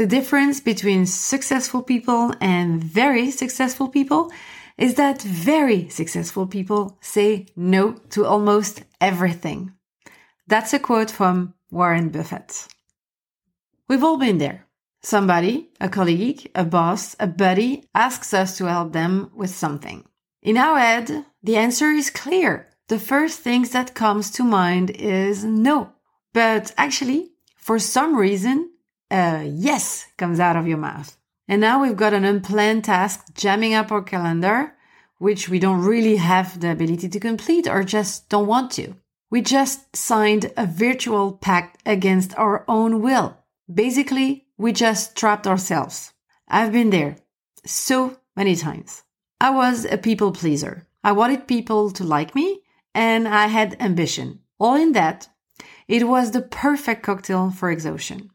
The difference between successful people and very successful people is that very successful people say no to almost everything. That's a quote from Warren Buffett. We've all been there. Somebody, a colleague, a boss, a buddy asks us to help them with something. In our head, the answer is clear. The first thing that comes to mind is no. But actually, for some reason, uh, yes comes out of your mouth. And now we've got an unplanned task jamming up our calendar, which we don't really have the ability to complete or just don't want to. We just signed a virtual pact against our own will. Basically, we just trapped ourselves. I've been there so many times. I was a people pleaser. I wanted people to like me and I had ambition. All in that, it was the perfect cocktail for exhaustion.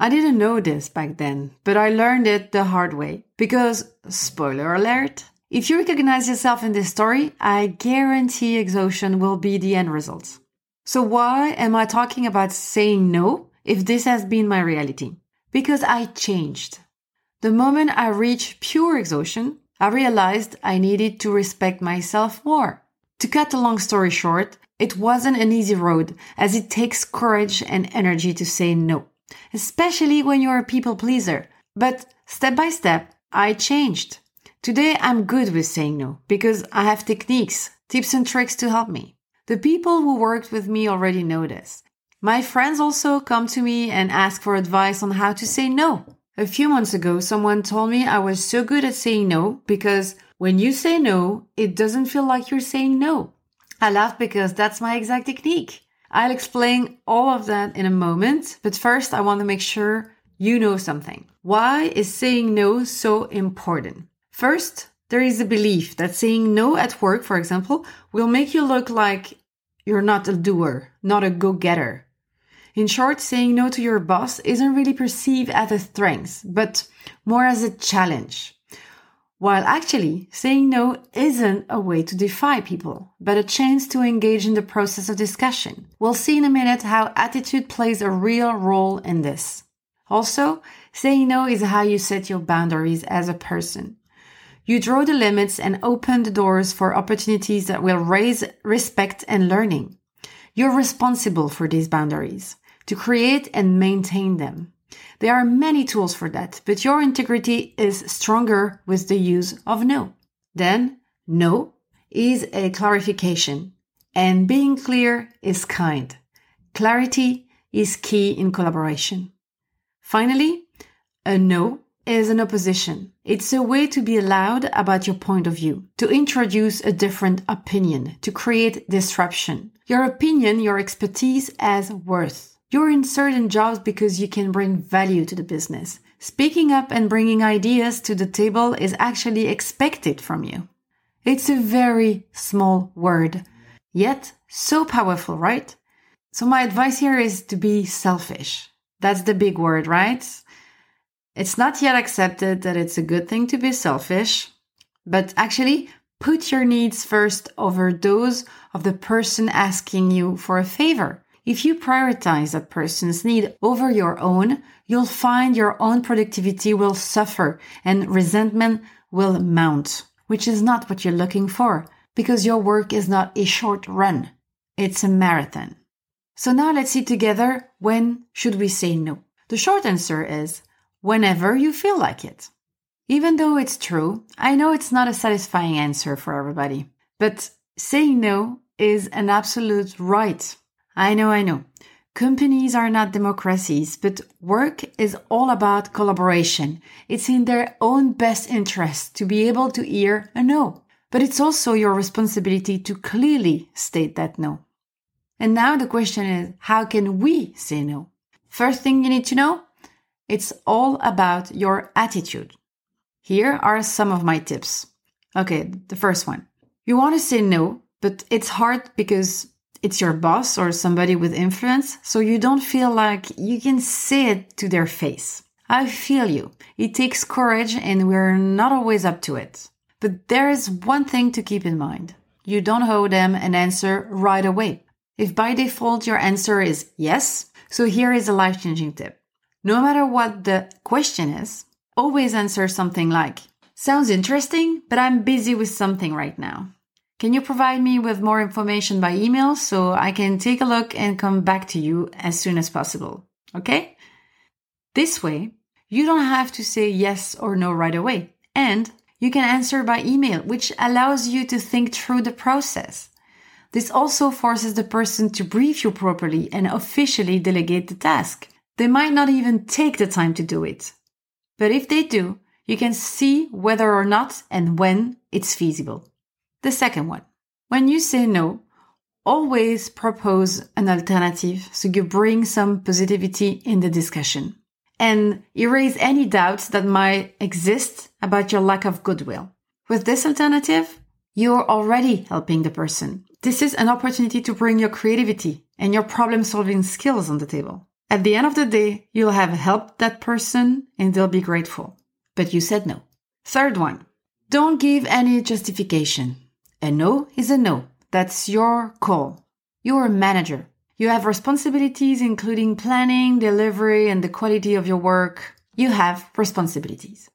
I didn't know this back then, but I learned it the hard way. Because, spoiler alert, if you recognize yourself in this story, I guarantee exhaustion will be the end result. So why am I talking about saying no if this has been my reality? Because I changed. The moment I reached pure exhaustion, I realized I needed to respect myself more. To cut a long story short, it wasn't an easy road as it takes courage and energy to say no especially when you're a people pleaser. But step by step, I changed. Today I'm good with saying no because I have techniques, tips and tricks to help me. The people who worked with me already know this. My friends also come to me and ask for advice on how to say no. A few months ago, someone told me I was so good at saying no because when you say no, it doesn't feel like you're saying no. I laugh because that's my exact technique. I'll explain all of that in a moment, but first I want to make sure you know something. Why is saying no so important? First, there is a belief that saying no at work, for example, will make you look like you're not a doer, not a go getter. In short, saying no to your boss isn't really perceived as a strength, but more as a challenge. While actually, saying no isn't a way to defy people, but a chance to engage in the process of discussion. We'll see in a minute how attitude plays a real role in this. Also, saying no is how you set your boundaries as a person. You draw the limits and open the doors for opportunities that will raise respect and learning. You're responsible for these boundaries. to create and maintain them. There are many tools for that, but your integrity is stronger with the use of no. Then, no is a clarification, and being clear is kind. Clarity is key in collaboration. Finally, a no is an opposition. It's a way to be loud about your point of view, to introduce a different opinion, to create disruption. Your opinion, your expertise has worth. You're in certain jobs because you can bring value to the business. Speaking up and bringing ideas to the table is actually expected from you. It's a very small word, yet so powerful, right? So my advice here is to be selfish. That's the big word, right? It's not yet accepted that it's a good thing to be selfish, but actually put your needs first over those of the person asking you for a favor. If you prioritize that person's need over your own, you'll find your own productivity will suffer and resentment will mount, which is not what you're looking for because your work is not a short run. It's a marathon. So now let's see together when should we say no? The short answer is whenever you feel like it. Even though it's true, I know it's not a satisfying answer for everybody, but saying no is an absolute right I know, I know. Companies are not democracies, but work is all about collaboration. It's in their own best interest to be able to hear a no. But it's also your responsibility to clearly state that no. And now the question is, how can we say no? First thing you need to know, it's all about your attitude. Here are some of my tips. Okay, the first one. You want to say no, but it's hard because it's your boss or somebody with influence, so you don't feel like you can say it to their face. I feel you. It takes courage and we're not always up to it. But there is one thing to keep in mind. You don't owe them an answer right away. If by default your answer is yes, so here is a life changing tip. No matter what the question is, always answer something like, sounds interesting, but I'm busy with something right now. Can you provide me with more information by email so I can take a look and come back to you as soon as possible? Okay? This way, you don't have to say yes or no right away. And you can answer by email, which allows you to think through the process. This also forces the person to brief you properly and officially delegate the task. They might not even take the time to do it. But if they do, you can see whether or not and when it's feasible. The second one, when you say no, always propose an alternative so you bring some positivity in the discussion and erase any doubts that might exist about your lack of goodwill. With this alternative, you're already helping the person. This is an opportunity to bring your creativity and your problem solving skills on the table. At the end of the day, you'll have helped that person and they'll be grateful. But you said no. Third one, don't give any justification. A no is a no. That's your call. You're a manager. You have responsibilities including planning, delivery, and the quality of your work. You have responsibilities.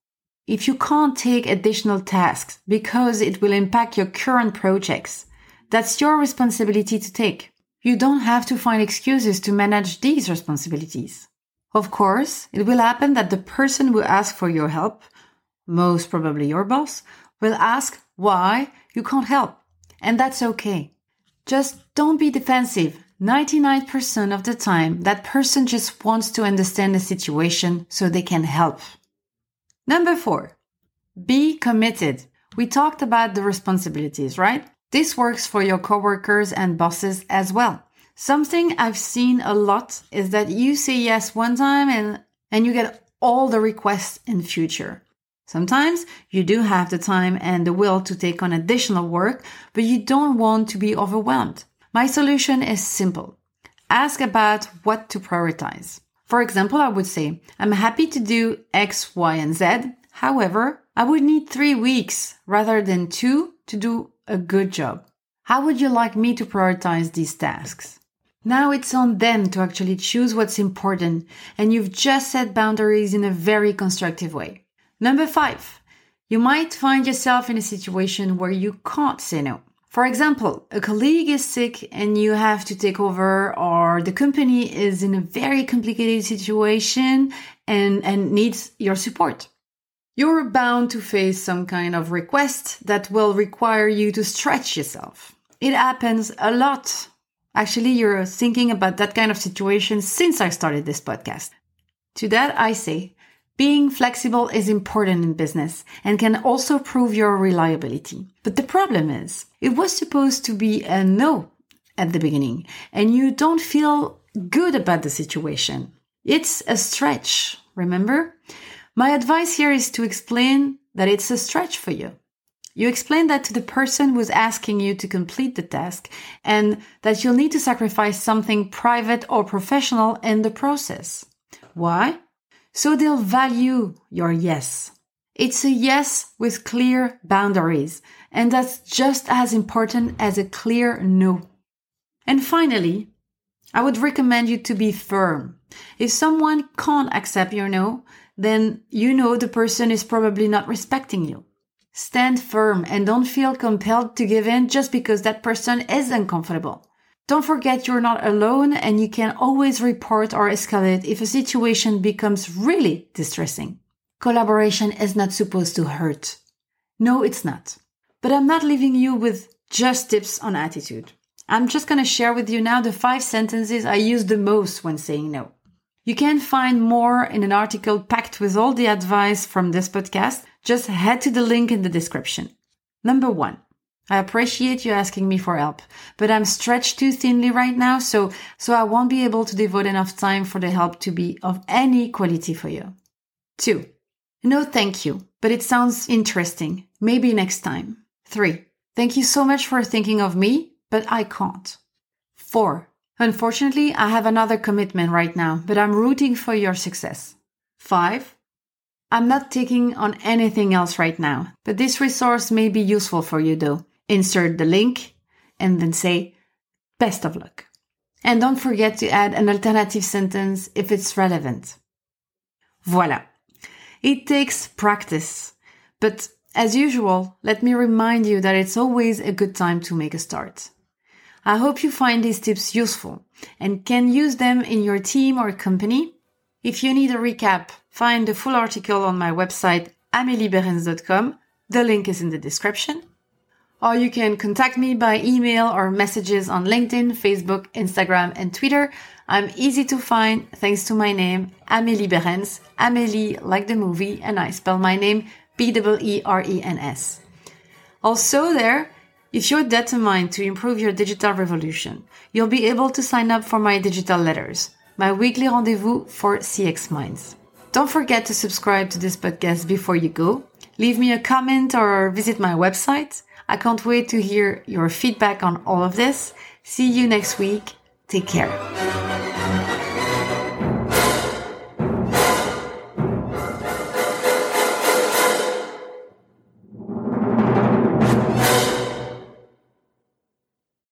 If you can't take additional tasks because it will impact your current projects, that's your responsibility to take. You don't have to find excuses to manage these responsibilities. Of course, it will happen that the person who asks for your help, most probably your boss, will ask why you can't help. And that's okay. Just don't be defensive. 99% of the time, that person just wants to understand the situation so they can help. Number four, be committed. We talked about the responsibilities, right? This works for your coworkers and bosses as well. Something I've seen a lot is that you say yes one time and, and you get all the requests in future. Sometimes you do have the time and the will to take on additional work, but you don't want to be overwhelmed. My solution is simple. Ask about what to prioritize. For example, I would say, I'm happy to do X, Y, and Z. However, I would need three weeks rather than two to do a good job. How would you like me to prioritize these tasks? Now it's on them to actually choose what's important, and you've just set boundaries in a very constructive way. Number five, you might find yourself in a situation where you can't say no. For example, a colleague is sick and you have to take over or the company is in a very complicated situation and, and needs your support. You're bound to face some kind of request that will require you to stretch yourself. It happens a lot. Actually, you're thinking about that kind of situation since I started this podcast. To that, I say, being flexible is important in business and can also prove your reliability. But the problem is, it was supposed to be a no at the beginning and you don't feel good about the situation. It's a stretch, remember? My advice here is to explain that it's a stretch for you. You explain that to the person who's asking you to complete the task and that you'll need to sacrifice something private or professional in the process. Why? So they'll value your yes. It's a yes with clear boundaries, and that's just as important as a clear no. And finally, I would recommend you to be firm. If someone can't accept your no, then you know the person is probably not respecting you. Stand firm and don't feel compelled to give in just because that person is uncomfortable. Don't forget you're not alone and you can always report or escalate if a situation becomes really distressing. Collaboration is not supposed to hurt. No, it's not. But I'm not leaving you with just tips on attitude. I'm just going to share with you now the five sentences I use the most when saying no. You can find more in an article packed with all the advice from this podcast. Just head to the link in the description. Number one, I appreciate you asking me for help, but I'm stretched too thinly right now, so, so I won't be able to devote enough time for the help to be of any quality for you. Two, no thank you, but it sounds interesting. Maybe next time. Three, thank you so much for thinking of me, but I can't. Four, unfortunately, I have another commitment right now, but I'm rooting for your success. Five, I'm not taking on anything else right now, but this resource may be useful for you though insert the link, and then say, best of luck. And don't forget to add an alternative sentence if it's relevant. Voila. It takes practice, but as usual, let me remind you that it's always a good time to make a start. I hope you find these tips useful and can use them in your team or company. If you need a recap, find the full article on my website, ameliebeerens.com. The link is in the description or you can contact me by email or messages on LinkedIn, Facebook, Instagram, and Twitter. I'm easy to find thanks to my name, Amélie Beerens. Amélie, like the movie, and I spell my name B-E-E-R-E-N-S. Also there, if you're determined to improve your digital revolution, you'll be able to sign up for my digital letters, my weekly rendezvous for CX Minds. Don't forget to subscribe to this podcast before you go. Leave me a comment or visit my website. I can't wait to hear your feedback on all of this. See you next week. Take care.